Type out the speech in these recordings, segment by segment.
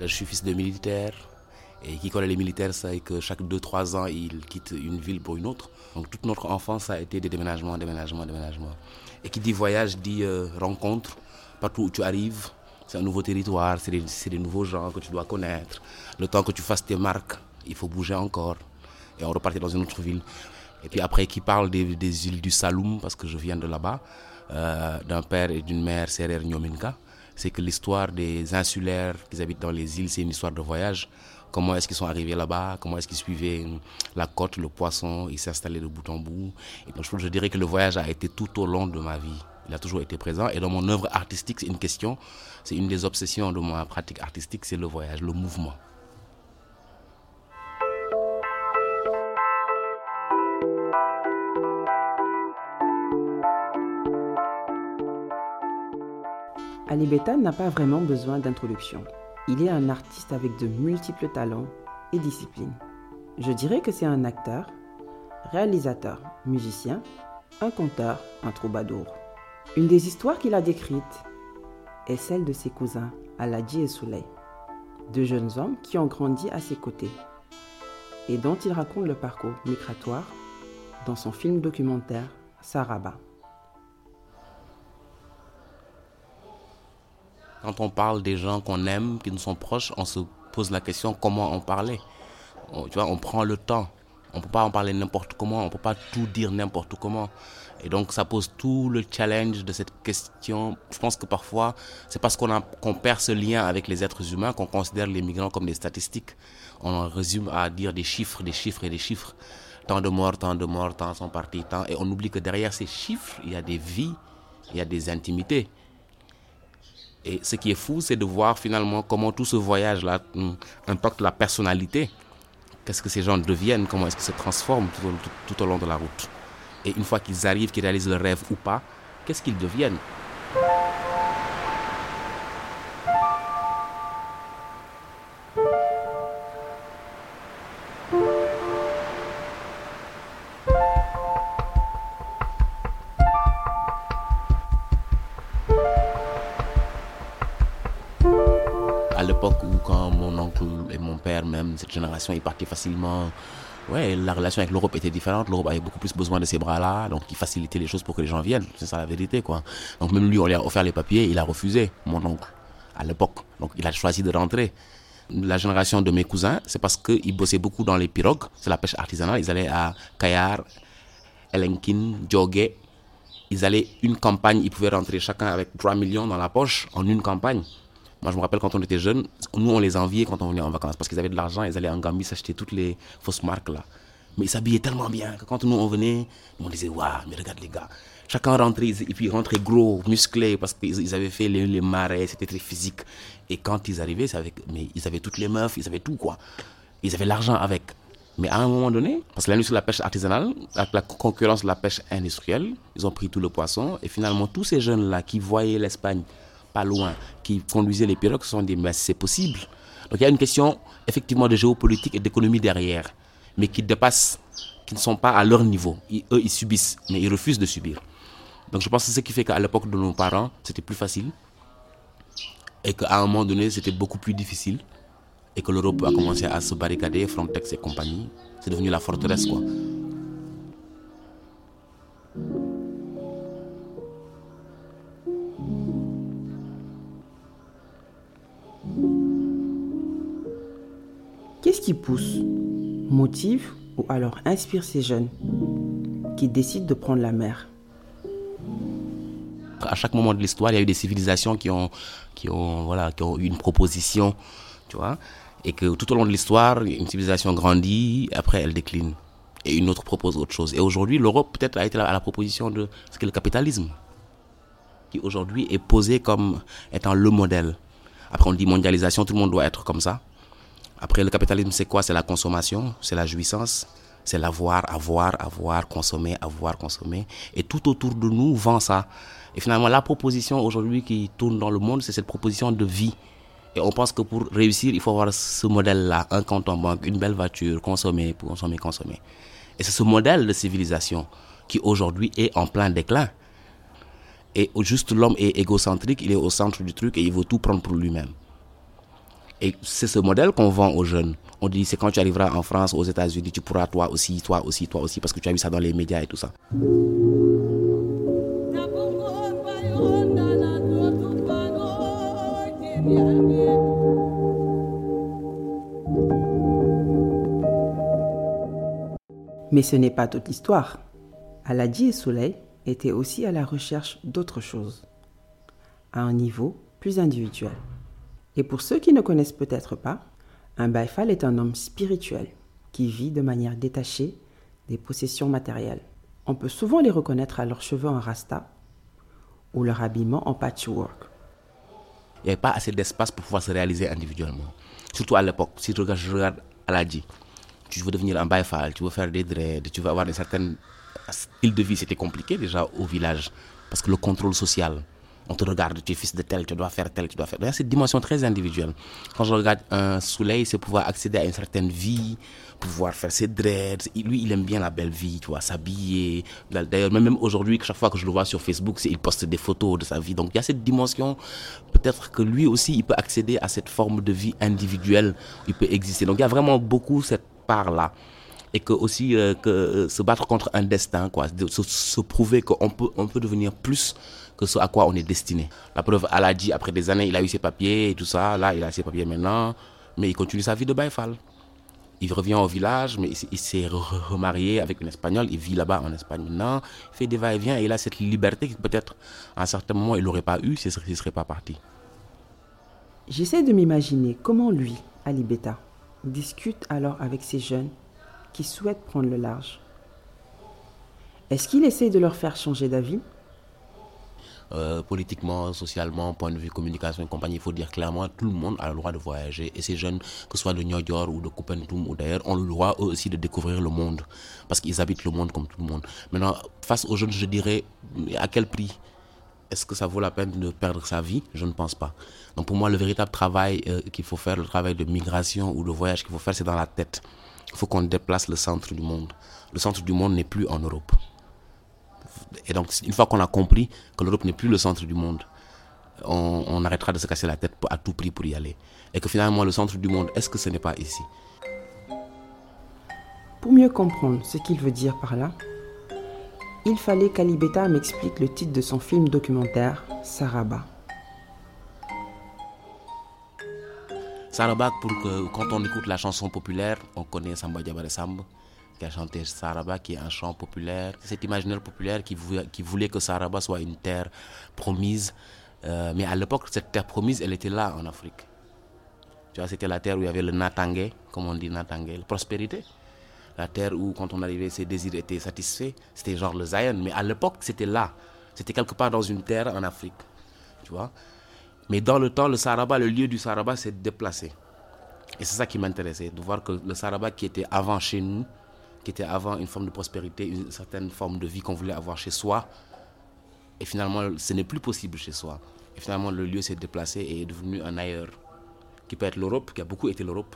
Je suis fils de militaire. Et qui connaît les militaires c'est que chaque 2-3 ans, ils quittent une ville pour une autre. Donc toute notre enfance a été des déménagements, déménagements, déménagements. Et qui dit voyage dit euh, rencontre. Partout où tu arrives, c'est un nouveau territoire, c'est des, des, nouveaux gens que tu dois connaître. Le temps que tu fasses tes marques, il faut bouger encore. Et on repartait dans une autre ville. Et puis après, qui parle des, des îles du Saloum, parce que je viens de là-bas, euh, d'un père et d'une mère, Serer Nyominka, c'est que l'histoire des insulaires qui habitent dans les îles, c'est une histoire de voyage. Comment est-ce qu'ils sont arrivés là-bas? Comment est-ce qu'ils suivaient la côte, le poisson? Ils s'installaient de bout en bout. Et donc, je dirais que le voyage a été tout au long de ma vie. Il a toujours été présent. Et dans mon œuvre artistique, c'est une question, c'est une des obsessions de ma pratique artistique, c'est le voyage, le mouvement. Ali Beta n'a pas vraiment besoin d'introduction. Il est un artiste avec de multiples talents et disciplines. Je dirais que c'est un acteur, réalisateur, musicien, un conteur, un troubadour. Une des histoires qu'il a décrites est celle de ses cousins, Aladji et Souley, deux jeunes hommes qui ont grandi à ses côtés et dont il raconte le parcours migratoire dans son film documentaire Saraba. Quand on parle des gens qu'on aime, qui nous sont proches, on se pose la question comment en parler? On, tu vois, on prend le temps. On ne peut pas en parler n'importe comment, on ne peut pas tout dire n'importe comment. Et donc ça pose tout le challenge de cette question. Je pense que parfois, c'est parce qu'on perd ce lien avec les êtres humains qu'on considère les migrants comme des statistiques. On résume à dire des chiffres, des chiffres et des chiffres. Tant de morts, tant de morts, tant sont partis, tant. Et on oublie que derrière ces chiffres, il y a des vies, il y a des intimités. Et ce qui est fou, c'est de voir finalement comment tout ce voyage-là hum, impacte la personnalité. Qu'est-ce que ces gens deviennent, comment est-ce qu'ils se transforment tout au, tout, tout au long de la route? Et une fois qu'ils arrivent, qu'ils réalisent le rêve ou pas, qu'est-ce qu'ils deviennent? Cette génération, ils partaient facilement, ouais, la relation avec l'Europe était différente. L'Europe avait beaucoup plus besoin de ces bras-là, donc il facilitait les choses pour que les gens viennent. C'est ça la vérité, quoi. Donc même lui, on lui a offert les papiers, il a refusé, mon oncle, à l'époque. Donc il a choisi de rentrer. La génération de mes cousins, c'est parce qu'ils bossaient beaucoup dans les pirogues, c'est la pêche artisanale. Ils allaient à Kayar, Elenkin, Djogé. Ils allaient une campagne, ils pouvaient rentrer chacun avec 3 millions dans la poche en une campagne. Moi, je me rappelle quand on était jeunes, nous, on les enviait quand on venait en vacances parce qu'ils avaient de l'argent, ils allaient en Gambie s'acheter toutes les fausses marques là. Mais ils s'habillaient tellement bien que quand nous, on venait, on disait, waouh, mais regarde les gars. Chacun rentrait, et puis ils gros, musclés, parce qu'ils avaient fait les, les marais, c'était très physique. Et quand ils arrivaient, avec, mais ils avaient toutes les meufs, ils avaient tout, quoi. Ils avaient l'argent avec. Mais à un moment donné, parce que l'industrie de la pêche artisanale, avec la concurrence de la pêche industrielle, ils ont pris tout le poisson. Et finalement, tous ces jeunes-là qui voyaient l'Espagne pas loin, qui conduisaient les pirogues, se sont dit, mais c'est possible. Donc il y a une question effectivement de géopolitique et d'économie derrière, mais qui dépassent, qui ne sont pas à leur niveau. Eux, ils subissent, mais ils refusent de subir. Donc je pense que c'est ce qui fait qu'à l'époque de nos parents, c'était plus facile, et qu'à un moment donné, c'était beaucoup plus difficile, et que l'Europe a commencé à se barricader, Frontex et compagnie. C'est devenu la forteresse, quoi. Qu'est-ce qui pousse, motive ou alors inspire ces jeunes qui décident de prendre la mer? À chaque moment de l'histoire, il y a eu des civilisations qui ont, qui ont, voilà, qui ont eu une proposition, tu vois, et que tout au long de l'histoire, une civilisation grandit, après elle décline, et une autre propose autre chose. Et aujourd'hui, l'Europe peut-être a été à la proposition de ce qu'est le capitalisme, qui aujourd'hui est posé comme étant le modèle. Après, on dit mondialisation, tout le monde doit être comme ça. Après, le capitalisme, c'est quoi? C'est la consommation, c'est la jouissance, c'est l'avoir, avoir, avoir, consommer, avoir, consommer. Et tout autour de nous vend ça. Et finalement, la proposition aujourd'hui qui tourne dans le monde, c'est cette proposition de vie. Et on pense que pour réussir, il faut avoir ce modèle-là, un compte en banque, une belle voiture, consommer, consommer, consommer. Et c'est ce modèle de civilisation qui aujourd'hui est en plein déclin. Et juste l'homme est égocentrique, il est au centre du truc et il veut tout prendre pour lui-même. Et c'est ce modèle qu'on vend aux jeunes. On dit, c'est quand tu arriveras en France, aux États-Unis, tu pourras toi aussi, toi aussi, toi aussi, parce que tu as vu ça dans les médias et tout ça. Mais ce n'est pas toute l'histoire. Aladi et Soleil étaient aussi à la recherche d'autre chose, à un niveau plus individuel. Et pour ceux qui ne connaissent peut-être pas, un Baïfal est un homme spirituel qui vit de manière détachée des possessions matérielles. On peut souvent les reconnaître à leurs cheveux en rasta ou leur habillement en patchwork. Il n'y avait pas assez d'espace pour pouvoir se réaliser individuellement. Surtout à l'époque. Si je regarde Aladi, tu veux devenir un Baïfal, tu veux faire des dreads, tu veux avoir une certaine style de vie, c'était compliqué déjà au village. Parce que le contrôle social, on te regarde, tu es fils de tel, tu dois faire tel, tu dois faire. Il y a cette dimension très individuelle. Quand je regarde un soleil, c'est pouvoir accéder à une certaine vie, pouvoir faire ses dreads. Lui, il aime bien la belle vie, tu vois, s'habiller. D'ailleurs, même aujourd'hui, chaque fois que je le vois sur Facebook, il poste des photos de sa vie. Donc il y a cette dimension, peut-être que lui aussi, il peut accéder à cette forme de vie individuelle, il peut exister. Donc il y a vraiment beaucoup cette part-là et que aussi euh, que euh, se battre contre un destin quoi se, prouver qu'on peut on peut devenir plus que ce à quoi on est destiné. La preuve, Allah dit, après des années, il a eu ses papiers et tout ça. Là, il a ses papiers maintenant. Mais il continue sa vie de Baïfal. Il revient au village, mais il s'est remarié avec une Espagnole. Il vit là-bas en Espagne maintenant. Il fait des va-et-vient et il a cette liberté que peut-être à un certain moment il n'aurait pas eu s'il ne serait pas parti. J'essaie de m'imaginer comment lui, Ali Beta, discute alors avec ces jeunes qui souhaitent prendre le large. Est-ce qu'il essaie de leur faire changer d'avis? Euh, politiquement, socialement, point de vue communication et compagnie, il faut dire clairement, tout le monde a le droit de voyager. Et ces jeunes, que ce soit de New York ou de Kupentum ou d'ailleurs, ont le droit eux aussi de découvrir le monde. Parce qu'ils habitent le monde comme tout le monde. Maintenant, face aux jeunes, je dirais, à quel prix? Est-ce que ça vaut la peine de perdre sa vie? Je ne pense pas. Donc pour moi, le véritable travail euh, qu'il faut faire, le travail de migration ou de voyage qu'il faut faire, c'est dans la tête. Il faut qu'on déplace le centre du monde. Le centre du monde n'est plus en Europe. Et donc, une fois qu'on a compris que l'Europe n'est plus le centre du monde, on, arrêtera de se casser la tête à tout prix pour y aller. Et que finalement, le centre du monde, est-ce que ce n'est pas ici? Pour mieux comprendre ce qu'il veut dire par là, il fallait qu'Alibeta m'explique le titre de son film documentaire, Saraba. Saraba, pour que quand on écoute la chanson populaire, on connaît Samba Diabaré Samba qui a chanté Saraba, qui est un chant populaire. Cet imaginaire populaire qui voulait, qui voulait que Saraba soit une terre promise. Euh, mais à l'époque, cette terre promise, elle était là en Afrique. Tu vois, c'était la terre où il y avait le natangé, comme on dit natangé, la prospérité. La terre où, quand on arrivait, ses désirs étaient satisfaits. C'était genre le Zion. Mais à l'époque, c'était là. C'était quelque part dans une terre en Afrique. Tu vois. Mais dans le temps, le Saraba, le lieu du Saraba s'est déplacé. Et c'est ça qui m'intéressait, de voir que le Saraba qui était avant chez nous, qui était avant une forme de prospérité, une certaine forme de vie qu'on voulait avoir chez soi. Et finalement, ce n'est plus possible chez soi. Et finalement, le lieu s'est déplacé et est devenu un ailleurs, qui peut être l'Europe, qui a beaucoup été l'Europe.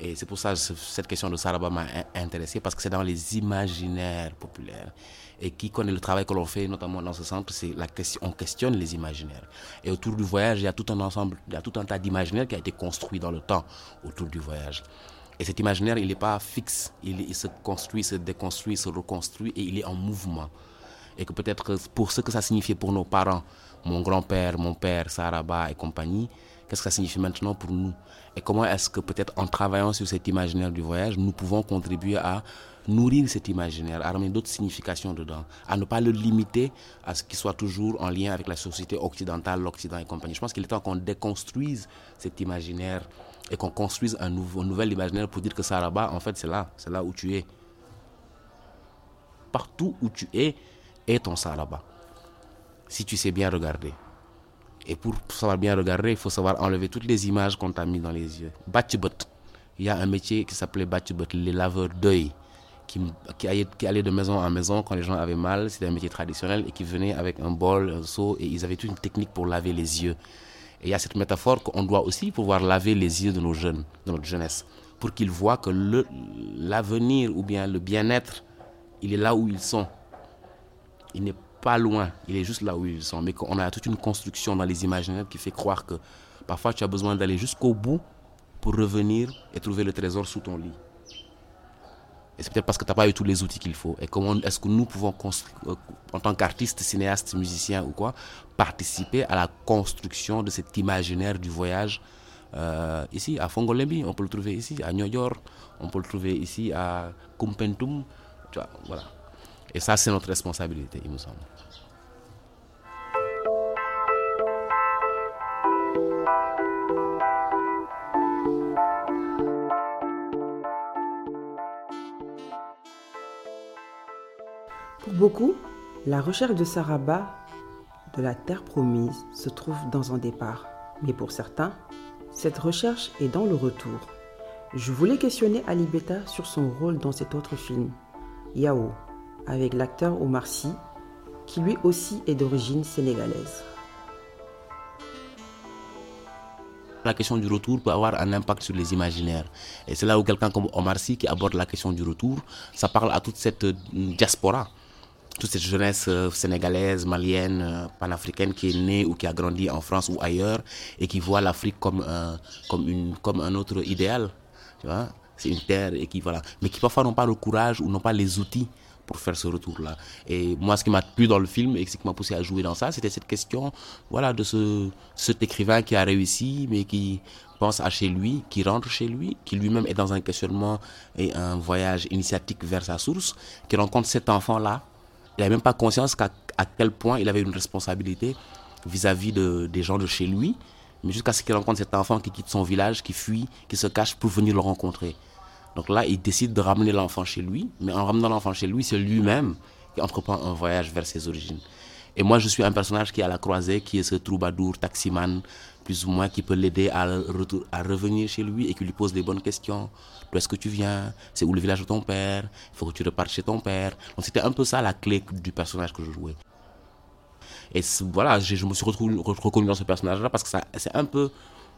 Et c'est pour ça que cette question de Saraba m'a intéressé, parce que c'est dans les imaginaires populaires. Et qui connaît le travail que l'on fait, notamment dans ce centre, c'est la question, on questionne les imaginaires. Et autour du voyage, il y a tout un ensemble, il y a tout un tas d'imaginaires qui a été construit dans le temps autour du voyage. Et cet imaginaire, il n'est pas fixe. Il, se construit, se déconstruit, se reconstruit et il est en mouvement. Et que peut-être pour ce que ça signifiait pour nos parents, mon grand-père, mon père, Saraba et compagnie, qu'est-ce que ça signifie maintenant pour nous? Et comment est-ce que peut-être en travaillant sur cet imaginaire du voyage, nous pouvons contribuer à nourrir cet imaginaire, à ramener d'autres significations dedans, à ne pas le limiter à ce qu'il soit toujours en lien avec la société occidentale, l'Occident et compagnie? Je pense qu'il est temps qu'on déconstruise cet imaginaire et qu'on construise un, nouveau, nouvel imaginaire pour dire que Saraba, en fait, c'est là, c'est là où tu es. Partout où tu es, est ton Saraba. Si tu sais bien regarder. Et pour savoir bien regarder, il faut savoir enlever toutes les images qu'on t'a mis dans les yeux. Batchbot. Il y a un métier qui s'appelait Batchbot, les laveurs d'œil, qui, qui, allait, de maison en maison quand les gens avaient mal. C'était un métier traditionnel et qui venait avec un bol, un seau, et ils avaient toute une technique pour laver les yeux. Et il y a cette métaphore qu'on doit aussi pouvoir laver les yeux de nos jeunes, de notre jeunesse, pour qu'ils voient que l'avenir ou bien le bien-être, il est là où ils sont. Il n'est pas loin, il est juste là où ils sont. Mais qu'on a toute une construction dans les imaginaires qui fait croire que parfois tu as besoin d'aller jusqu'au bout pour revenir et trouver le trésor sous ton lit. Et c'est peut-être parce que tu n'as pas eu tous les outils qu'il faut. Et comment est-ce que nous pouvons, euh, en tant qu'artistes, cinéastes, musiciens ou quoi, participer à la construction de cet imaginaire du voyage euh, ici à Fongolembi, on peut le trouver ici à New York, on peut le trouver ici à Kumpentum, tu vois, voilà. Et ça, c'est notre responsabilité, il me semble. Pour beaucoup, la recherche de Saraba, de la terre promise, se trouve dans un départ. Mais pour certains, cette recherche est dans le retour. Je voulais questionner Ali Beta sur son rôle dans cet autre film, Yao, avec l'acteur Omar Sy, qui lui aussi est d'origine sénégalaise. La question du retour peut avoir un impact sur les imaginaires. Et c'est là où quelqu'un comme Omar Sy qui aborde la question du retour, ça parle à toute cette euh, diaspora toute cette jeunesse euh, sénégalaise, malienne, euh, panafricaine qui est née ou qui a grandi en France ou ailleurs et qui voit l'Afrique comme un, comme, un autre idéal. C'est une terre et qui voilà mais qui parfois n'ont pas le courage ou n'ont pas les outils pour faire ce retour là et moi ce qui m'a plu dans le film et ce qui m'a poussé à jouer dans ça c'était cette question voilà de ce cet écrivain qui a réussi mais qui pense à chez lui qui rentre chez lui qui lui-même est dans un questionnement et un voyage initiatique vers sa source qui rencontre cet enfant là il n'avait même pas conscience qu'à à quel point il avait une responsabilité vis-à-vis de, des gens de chez lui, mais jusqu'à ce qu'il rencontre cet enfant qui quitte son village, qui fuit, qui se cache pour venir le rencontrer. Donc là, il décide de ramener l'enfant chez lui, mais en ramenant l'enfant chez lui, c'est lui-même qui entreprend un voyage vers ses origines. Et moi, je suis un personnage qui est à la croisée, qui est ce troubadour, taximan, plus ou moins, qui peut l'aider à, revenir chez lui et qui lui pose des bonnes questions. D'où est-ce que tu viens? C'est où le village de ton père? Il faut que tu repartes chez ton père. Donc c'était un peu ça la clé du personnage que je jouais. Et voilà, je, me suis reconnu dans ce personnage-là parce que c'est un peu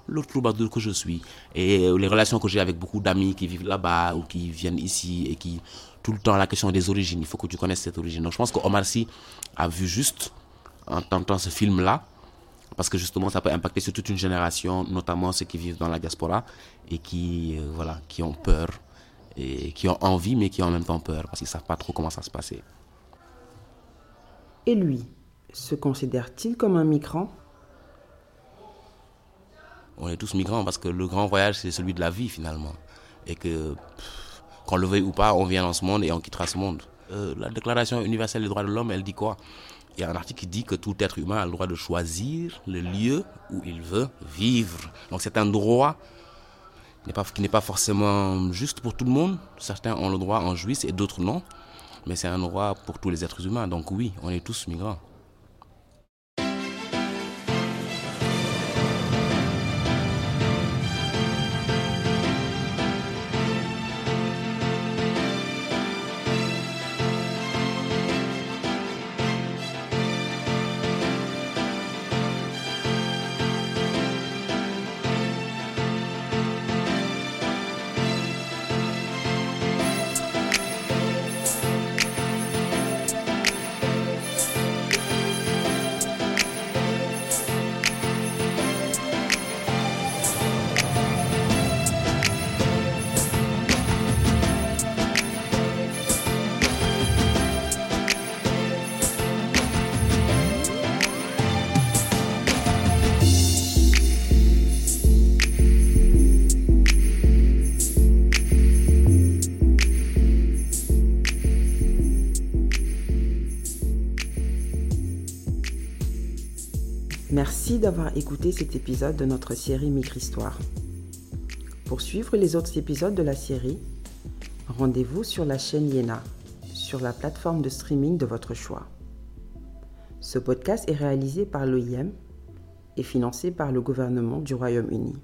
le troubadour que je suis. Et les relations que j'ai avec beaucoup d'amis qui vivent là-bas ou qui viennent ici et qui, tout le temps, la question des origines, il faut que tu connaisses cette origine. Donc je pense qu'Omar Sy a vu juste, en tentant ce film-là, parce que justement ça peut impacter sur toute une génération, notamment ceux qui vivent dans la diaspora et qui, euh, voilà, qui ont peur et qui ont envie mais qui ont en même temps peur parce qu'ils ne savent pas trop comment ça se passer. Et lui, se considère-t-il comme un migrant? On est tous migrants parce que le grand voyage c'est celui de la vie finalement et que qu'on le veuille ou pas, on vient dans ce monde et on quittera ce monde. Euh, la Déclaration universelle des droits de l'homme, elle dit quoi? Il y a un article qui dit que tout être humain a le droit de choisir le lieu où il veut vivre. Donc c'est un droit qui n'est pas forcément juste pour tout le monde. Certains ont le droit, en jouissent et d'autres non. Mais c'est un droit pour tous les êtres humains. Donc oui, on est tous migrants. Merci d'avoir écouté cet épisode de notre série Micro-Histoire. Pour suivre les autres épisodes de la série, rendez-vous sur la chaîne Yena, sur la plateforme de streaming de votre choix. Ce podcast est réalisé par l'OIM et financé par le gouvernement du Royaume-Uni.